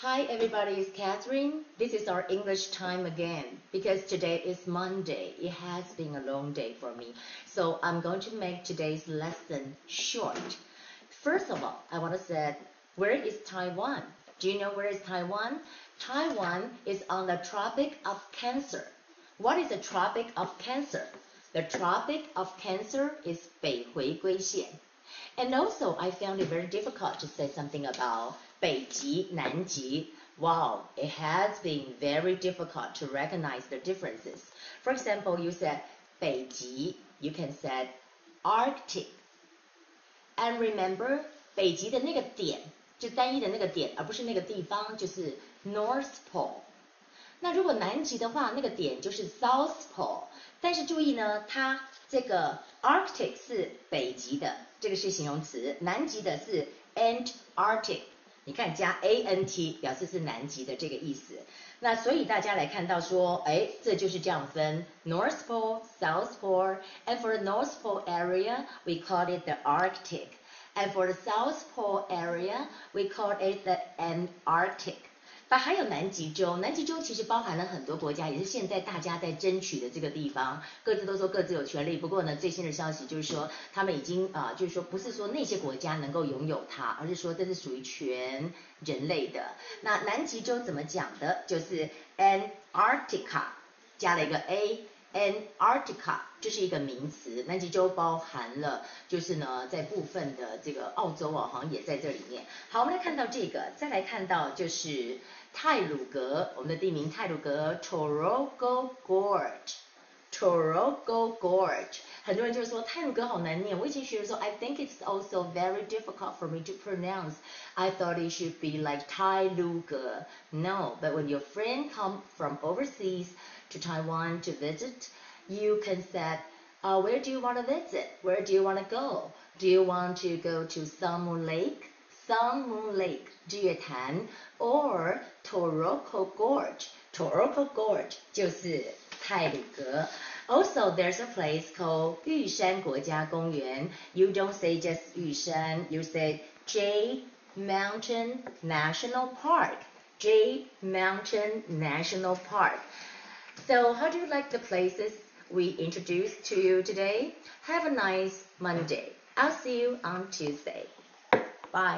Hi everybody, it's Catherine. This is our English time again because today is Monday. It has been a long day for me. So I'm going to make today's lesson short. First of all, I want to say, where is Taiwan? Do you know where is Taiwan? Taiwan is on the Tropic of Cancer. What is the Tropic of Cancer? The Tropic of Cancer is 北回归线. And also, I found it very difficult to say something about 北极、南极. Wow, it has been very difficult to recognize the differences. For example, you said 北极, you can say Arctic. And remember, 北极的那个点，就单一的那个点，而不是那个地方，就是 North Pole。 那如果南极的话，那个点就是 South Pole。但是注意呢，它这个 Arctic 是北极的，这个是形容词，南极的是 Antarctic。你看加 a n t 表示是南极的这个意思。那所以大家来看到说，哎，这就是这样分 North Pole, South Pole, and for the North Pole area we call it the Arctic, and for the South Pole area we call it the Antarctic. 那还有南极洲，南极洲其实包含了很多国家，也是现在大家在争取的这个地方，各自都说各自有权利。不过呢，最新的消息就是说，他们已经啊，就是说不是说那些国家能够拥有它，而是说这是属于全人类的。那南极洲怎么讲的？就是 Antarctica 加了一个 A Antarctica 这是一个名词。南极洲包含了，就是呢，在部分的这个澳洲啊，好像也在这里面。好，我们来看到这个，再来看到就是。泰鲁格，我们的地名泰鲁格 Torogo Gorge，Torogo Gorge，很多人就是说泰鲁格好难念，我以前学的时候，I think it's also very difficult for me to pronounce. I thought it should be like Tai Luge. No, but when your friend come from overseas to Taiwan to visit, you can say, uh, where do you want to visit? Where do you want to go? Do you want to go to Sun Moon Lake? Sun Moon Lake, Jietan, or Taroko Gorge? Taroko Gorge 就是泰鲁格。also, there's a place called Yushan Guojia Gongyuan. You don't say just Yushan, you say Jade Mountain National Park. Jade Mountain National Park. So, how do you like the places we introduced to you today? Have a nice Monday. I'll see you on Tuesday. Bye.